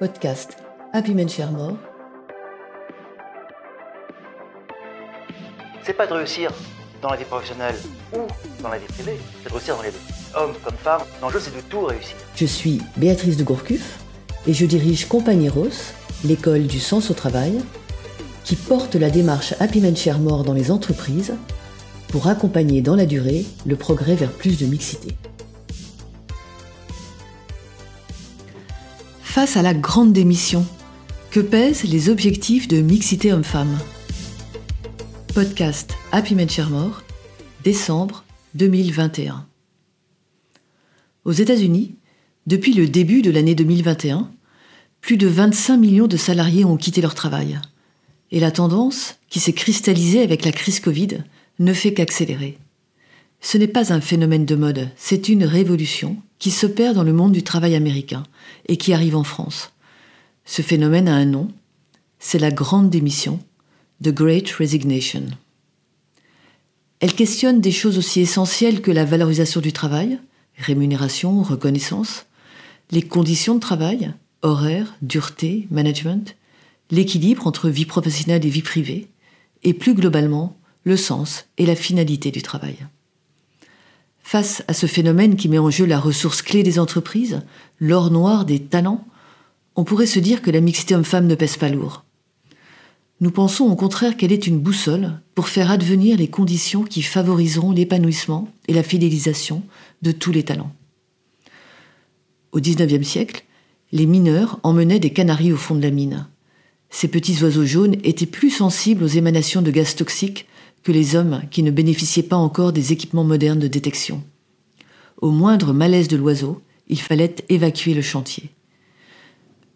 Podcast Happy Men Share More. C'est pas de réussir dans la vie professionnelle ou dans la vie privée, c'est de réussir dans les deux. Homme comme femme, l'enjeu c'est de tout réussir. Je suis Béatrice de Gourcuff et je dirige Compagnie Rose, l'école du sens au travail, qui porte la démarche Happy Men Share More dans les entreprises pour accompagner dans la durée le progrès vers plus de mixité. Face à la grande démission, que pèsent les objectifs de mixité homme-femme Podcast Happy More, décembre 2021. Aux États-Unis, depuis le début de l'année 2021, plus de 25 millions de salariés ont quitté leur travail. Et la tendance, qui s'est cristallisée avec la crise Covid, ne fait qu'accélérer. Ce n'est pas un phénomène de mode, c'est une révolution qui s'opère dans le monde du travail américain et qui arrive en France. Ce phénomène a un nom, c'est la grande démission, The Great Resignation. Elle questionne des choses aussi essentielles que la valorisation du travail, rémunération, reconnaissance, les conditions de travail, horaires, dureté, management, l'équilibre entre vie professionnelle et vie privée, et plus globalement, le sens et la finalité du travail. Face à ce phénomène qui met en jeu la ressource clé des entreprises, l'or noir des talents, on pourrait se dire que la mixité homme-femme ne pèse pas lourd. Nous pensons au contraire qu'elle est une boussole pour faire advenir les conditions qui favoriseront l'épanouissement et la fidélisation de tous les talents. Au XIXe siècle, les mineurs emmenaient des canaris au fond de la mine. Ces petits oiseaux jaunes étaient plus sensibles aux émanations de gaz toxiques que les hommes qui ne bénéficiaient pas encore des équipements modernes de détection. Au moindre malaise de l'oiseau, il fallait évacuer le chantier.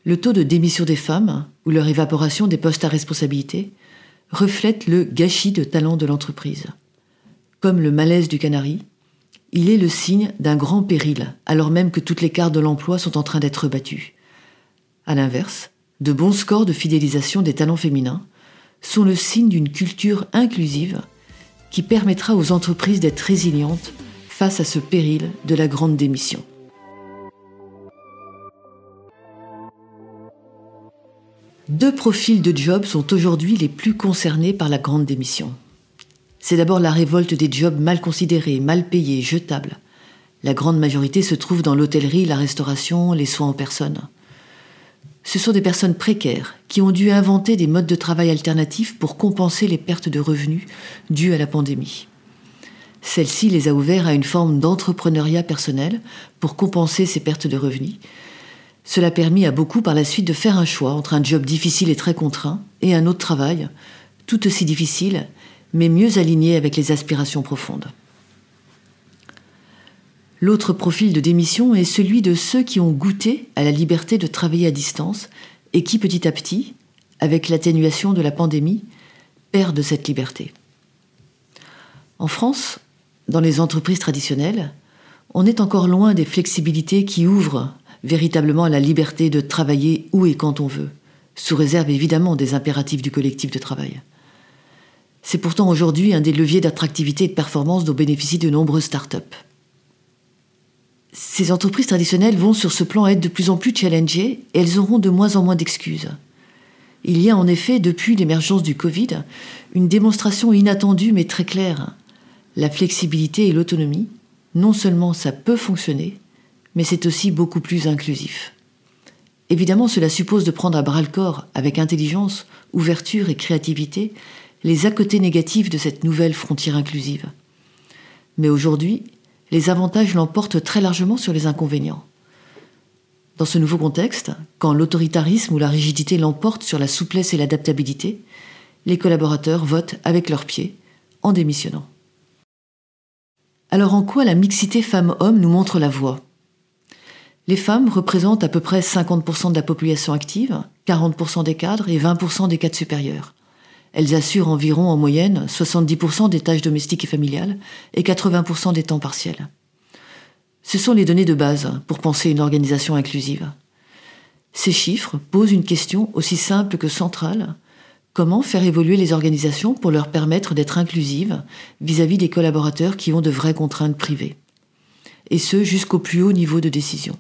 Le taux de démission des femmes, ou leur évaporation des postes à responsabilité, reflète le gâchis de talent de l'entreprise. Comme le malaise du canari, il est le signe d'un grand péril, alors même que toutes les cartes de l'emploi sont en train d'être battues. À l'inverse, de bons scores de fidélisation des talents féminins sont le signe d'une culture inclusive qui permettra aux entreprises d'être résilientes face à ce péril de la grande démission. Deux profils de jobs sont aujourd'hui les plus concernés par la grande démission. C'est d'abord la révolte des jobs mal considérés, mal payés, jetables. La grande majorité se trouve dans l'hôtellerie, la restauration, les soins en personne ce sont des personnes précaires qui ont dû inventer des modes de travail alternatifs pour compenser les pertes de revenus dues à la pandémie. Celle-ci les a ouverts à une forme d'entrepreneuriat personnel pour compenser ces pertes de revenus. Cela a permis à beaucoup par la suite de faire un choix entre un job difficile et très contraint et un autre travail, tout aussi difficile, mais mieux aligné avec les aspirations profondes. L'autre profil de démission est celui de ceux qui ont goûté à la liberté de travailler à distance et qui petit à petit, avec l'atténuation de la pandémie, perdent cette liberté. En France, dans les entreprises traditionnelles, on est encore loin des flexibilités qui ouvrent véritablement la liberté de travailler où et quand on veut, sous réserve évidemment des impératifs du collectif de travail. C'est pourtant aujourd'hui un des leviers d'attractivité et de performance dont bénéficient de nombreuses start-up ces entreprises traditionnelles vont sur ce plan être de plus en plus challengées et elles auront de moins en moins d'excuses. Il y a en effet, depuis l'émergence du Covid, une démonstration inattendue mais très claire. La flexibilité et l'autonomie, non seulement ça peut fonctionner, mais c'est aussi beaucoup plus inclusif. Évidemment, cela suppose de prendre à bras le corps, avec intelligence, ouverture et créativité, les à côté négatifs de cette nouvelle frontière inclusive. Mais aujourd'hui, les avantages l'emportent très largement sur les inconvénients. Dans ce nouveau contexte, quand l'autoritarisme ou la rigidité l'emportent sur la souplesse et l'adaptabilité, les collaborateurs votent avec leurs pieds en démissionnant. Alors en quoi la mixité femmes-hommes nous montre la voie? Les femmes représentent à peu près 50% de la population active, 40% des cadres et 20% des cadres supérieurs. Elles assurent environ en moyenne 70% des tâches domestiques et familiales et 80% des temps partiels. Ce sont les données de base pour penser une organisation inclusive. Ces chiffres posent une question aussi simple que centrale. Comment faire évoluer les organisations pour leur permettre d'être inclusives vis-à-vis des collaborateurs qui ont de vraies contraintes privées? Et ce, jusqu'au plus haut niveau de décision.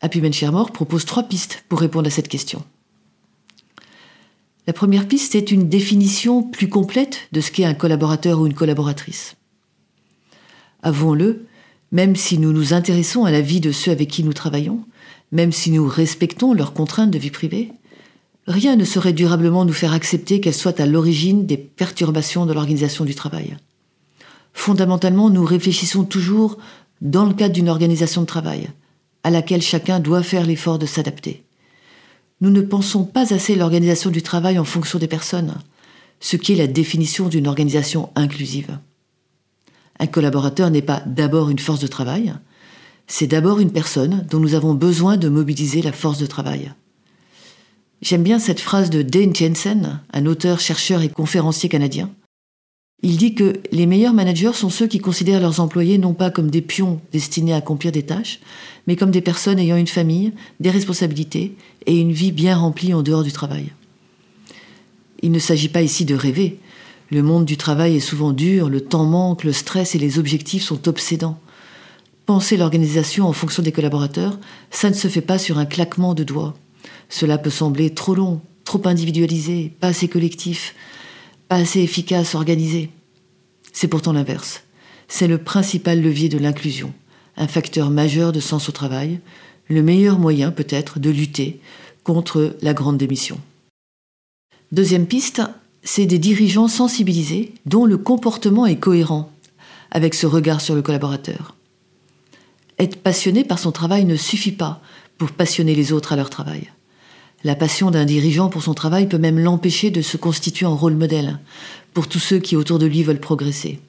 Happy Shermore propose trois pistes pour répondre à cette question. La première piste est une définition plus complète de ce qu'est un collaborateur ou une collaboratrice. Avouons-le, même si nous nous intéressons à la vie de ceux avec qui nous travaillons, même si nous respectons leurs contraintes de vie privée, rien ne saurait durablement nous faire accepter qu'elles soient à l'origine des perturbations de l'organisation du travail. Fondamentalement, nous réfléchissons toujours dans le cadre d'une organisation de travail, à laquelle chacun doit faire l'effort de s'adapter. Nous ne pensons pas assez l'organisation du travail en fonction des personnes, ce qui est la définition d'une organisation inclusive. Un collaborateur n'est pas d'abord une force de travail, c'est d'abord une personne dont nous avons besoin de mobiliser la force de travail. J'aime bien cette phrase de Dane Jensen, un auteur, chercheur et conférencier canadien. Il dit que les meilleurs managers sont ceux qui considèrent leurs employés non pas comme des pions destinés à accomplir des tâches, mais comme des personnes ayant une famille, des responsabilités et une vie bien remplie en dehors du travail. Il ne s'agit pas ici de rêver. Le monde du travail est souvent dur, le temps manque, le stress et les objectifs sont obsédants. Penser l'organisation en fonction des collaborateurs, ça ne se fait pas sur un claquement de doigts. Cela peut sembler trop long, trop individualisé, pas assez collectif, pas assez efficace, organisé. C'est pourtant l'inverse. C'est le principal levier de l'inclusion, un facteur majeur de sens au travail, le meilleur moyen peut-être de lutter contre la grande démission. Deuxième piste, c'est des dirigeants sensibilisés dont le comportement est cohérent avec ce regard sur le collaborateur. Être passionné par son travail ne suffit pas pour passionner les autres à leur travail. La passion d'un dirigeant pour son travail peut même l'empêcher de se constituer en rôle modèle pour tous ceux qui autour de lui veulent progresser.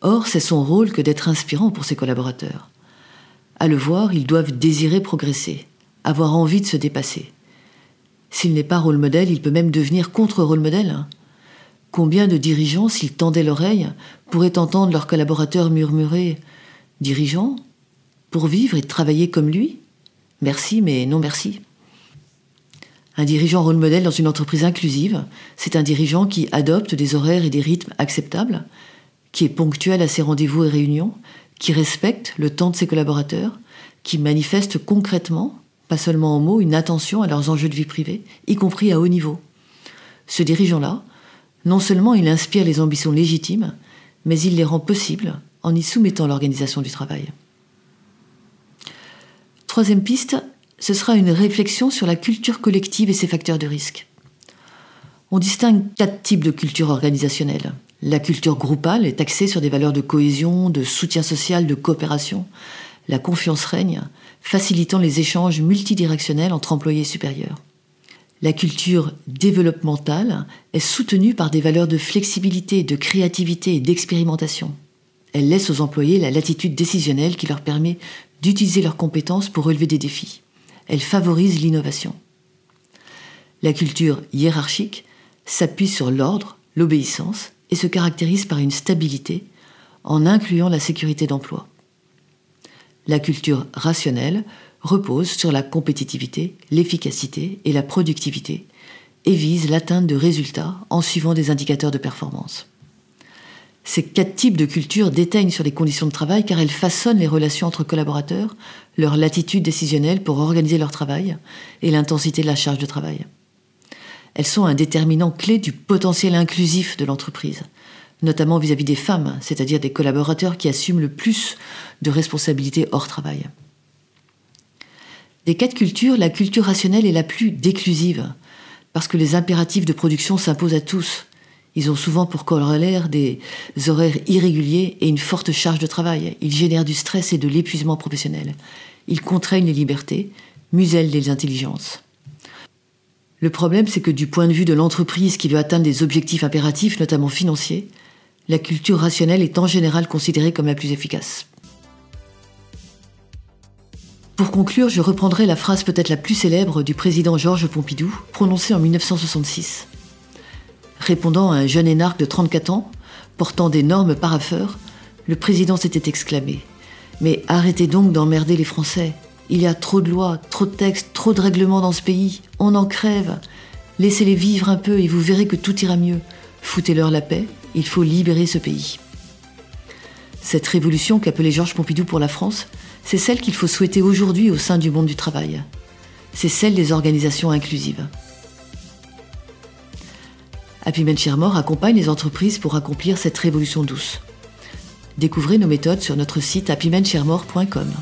Or, c'est son rôle que d'être inspirant pour ses collaborateurs. À le voir, ils doivent désirer progresser, avoir envie de se dépasser. S'il n'est pas rôle modèle, il peut même devenir contre-rôle modèle. Combien de dirigeants, s'ils tendaient l'oreille, pourraient entendre leurs collaborateurs murmurer Dirigeant Pour vivre et travailler comme lui? Merci, mais non merci. Un dirigeant rôle modèle dans une entreprise inclusive, c'est un dirigeant qui adopte des horaires et des rythmes acceptables, qui est ponctuel à ses rendez-vous et réunions, qui respecte le temps de ses collaborateurs, qui manifeste concrètement, pas seulement en mots, une attention à leurs enjeux de vie privée, y compris à haut niveau. Ce dirigeant-là, non seulement il inspire les ambitions légitimes, mais il les rend possibles en y soumettant l'organisation du travail. Troisième piste, ce sera une réflexion sur la culture collective et ses facteurs de risque. On distingue quatre types de culture organisationnelle. La culture groupale est axée sur des valeurs de cohésion, de soutien social, de coopération. La confiance règne, facilitant les échanges multidirectionnels entre employés supérieurs. La culture développementale est soutenue par des valeurs de flexibilité, de créativité et d'expérimentation. Elle laisse aux employés la latitude décisionnelle qui leur permet d'utiliser leurs compétences pour relever des défis elle favorise l'innovation. La culture hiérarchique s'appuie sur l'ordre, l'obéissance et se caractérise par une stabilité en incluant la sécurité d'emploi. La culture rationnelle repose sur la compétitivité, l'efficacité et la productivité et vise l'atteinte de résultats en suivant des indicateurs de performance. Ces quatre types de cultures déteignent sur les conditions de travail car elles façonnent les relations entre collaborateurs, leur latitude décisionnelle pour organiser leur travail et l'intensité de la charge de travail. Elles sont un déterminant clé du potentiel inclusif de l'entreprise, notamment vis-à-vis des femmes, c'est-à-dire des collaborateurs qui assument le plus de responsabilités hors travail. Des quatre cultures, la culture rationnelle est la plus déclusive, parce que les impératifs de production s'imposent à tous, ils ont souvent pour corollaire des horaires irréguliers et une forte charge de travail. Ils génèrent du stress et de l'épuisement professionnel. Ils contraignent les libertés, musellent les intelligences. Le problème, c'est que du point de vue de l'entreprise qui veut atteindre des objectifs impératifs, notamment financiers, la culture rationnelle est en général considérée comme la plus efficace. Pour conclure, je reprendrai la phrase peut-être la plus célèbre du président Georges Pompidou, prononcée en 1966. Répondant à un jeune énarque de 34 ans, portant d'énormes paraffeurs, le président s'était exclamé Mais arrêtez donc d'emmerder les Français. Il y a trop de lois, trop de textes, trop de règlements dans ce pays. On en crève. Laissez-les vivre un peu et vous verrez que tout ira mieux. Foutez-leur la paix, il faut libérer ce pays. Cette révolution qu'appelait Georges Pompidou pour la France, c'est celle qu'il faut souhaiter aujourd'hui au sein du monde du travail. C'est celle des organisations inclusives. Happy accompagne les entreprises pour accomplir cette révolution douce. Découvrez nos méthodes sur notre site happymencheremore.com.